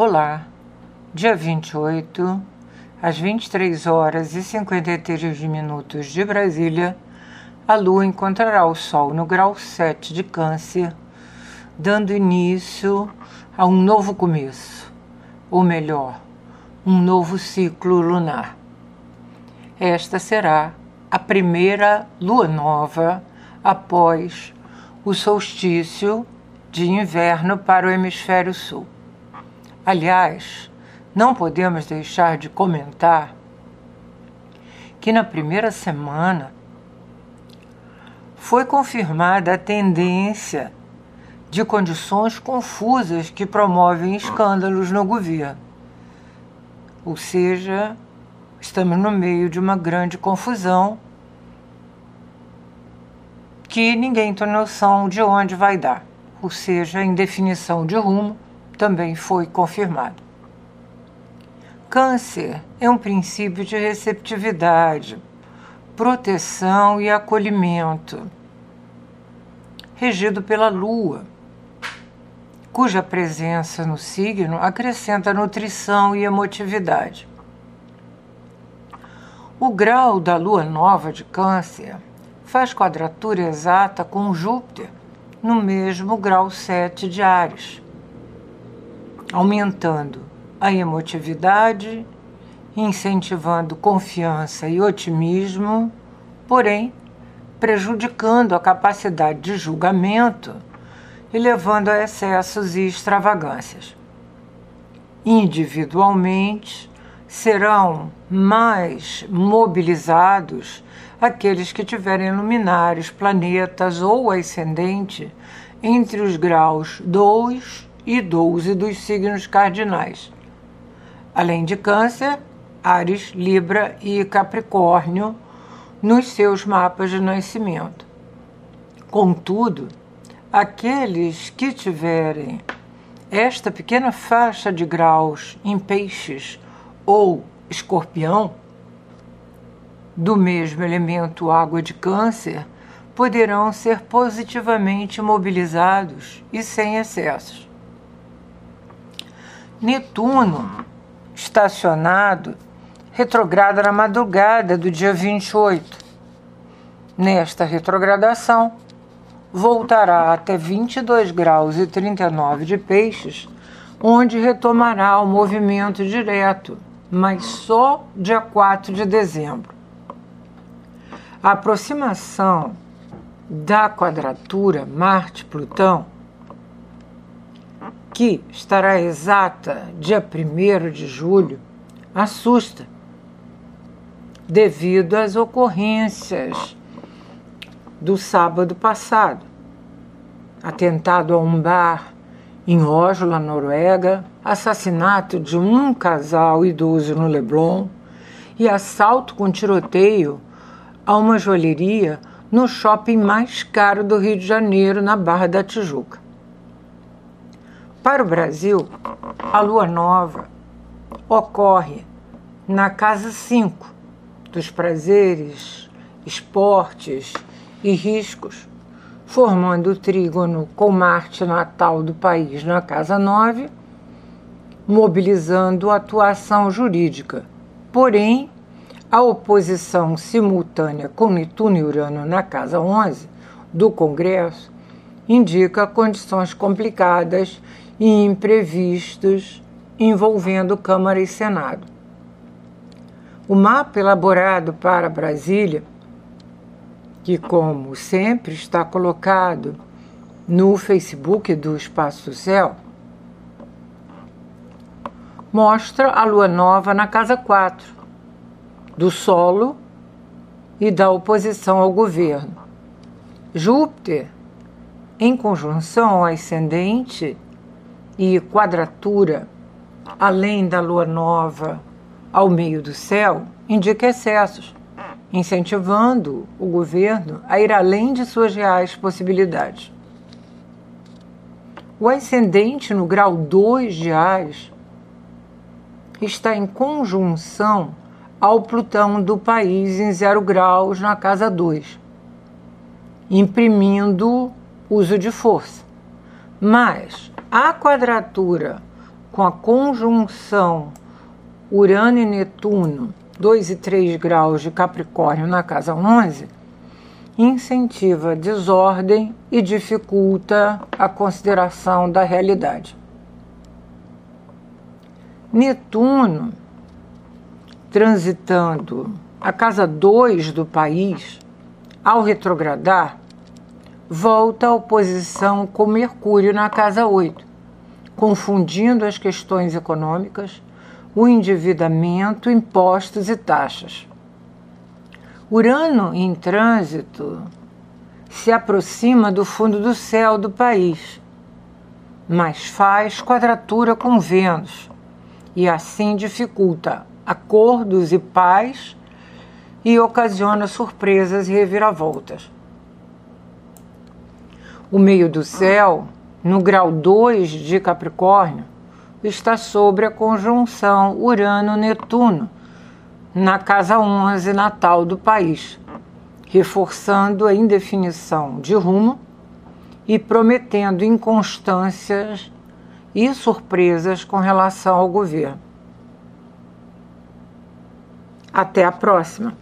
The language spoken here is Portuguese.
Olá, dia 28, às 23 horas e 53 minutos de Brasília, a Lua encontrará o Sol no grau 7 de Câncer, dando início a um novo começo, ou melhor, um novo ciclo lunar. Esta será a primeira lua nova após o solstício de inverno para o hemisfério sul. Aliás, não podemos deixar de comentar que na primeira semana foi confirmada a tendência de condições confusas que promovem escândalos no governo. Ou seja, estamos no meio de uma grande confusão que ninguém tem noção de onde vai dar, ou seja, indefinição de rumo também foi confirmado. Câncer é um princípio de receptividade, proteção e acolhimento, regido pela Lua, cuja presença no signo acrescenta nutrição e emotividade. O grau da lua nova de Câncer faz quadratura exata com Júpiter no mesmo grau 7 de Ares aumentando a emotividade, incentivando confiança e otimismo, porém prejudicando a capacidade de julgamento e levando a excessos e extravagâncias. Individualmente, serão mais mobilizados aqueles que tiverem luminares, planetas ou ascendente entre os graus 2 e 12 dos signos cardinais. Além de Câncer, Ares, Libra e Capricórnio nos seus mapas de nascimento. Contudo, aqueles que tiverem esta pequena faixa de graus em Peixes ou Escorpião, do mesmo elemento água de Câncer, poderão ser positivamente mobilizados e sem excessos. Netuno, estacionado, retrograda na madrugada do dia 28. Nesta retrogradação, voltará até 22 graus e 39 de peixes, onde retomará o movimento direto, mas só dia 4 de dezembro. A aproximação da quadratura Marte-Plutão que estará exata dia 1 de julho, assusta, devido às ocorrências do sábado passado. Atentado a um bar em Oslo, na Noruega, assassinato de um casal idoso no Leblon e assalto com tiroteio a uma joalheria no shopping mais caro do Rio de Janeiro, na Barra da Tijuca. Para o Brasil, a lua nova ocorre na casa 5 dos prazeres, esportes e riscos, formando o trígono com Marte natal do país na casa 9, mobilizando a atuação jurídica. Porém, a oposição simultânea com Netuno e Urano na casa 11 do Congresso indica condições complicadas e imprevistos envolvendo Câmara e Senado. O mapa elaborado para Brasília, que, como sempre, está colocado no Facebook do Espaço Céu, mostra a lua nova na casa 4, do solo e da oposição ao governo. Júpiter, em conjunção ao ascendente, e quadratura, além da lua nova ao meio do céu, indica excessos, incentivando o governo a ir além de suas reais possibilidades. O ascendente no grau 2 de Ares está em conjunção ao Plutão do país em zero graus na casa 2, imprimindo uso de força. Mas a quadratura com a conjunção Urano e Netuno, 2 e 3 graus de Capricórnio na casa 11, incentiva desordem e dificulta a consideração da realidade. Netuno, transitando a casa 2 do país, ao retrogradar, volta à oposição com Mercúrio na casa 8, confundindo as questões econômicas, o endividamento, impostos e taxas. Urano em trânsito se aproxima do fundo do céu do país, mas faz quadratura com Vênus e assim dificulta acordos e paz e ocasiona surpresas e reviravoltas. O meio do céu, no grau 2 de Capricórnio, está sobre a conjunção Urano-Netuno na casa 11 natal do país, reforçando a indefinição de rumo e prometendo inconstâncias e surpresas com relação ao governo. Até a próxima!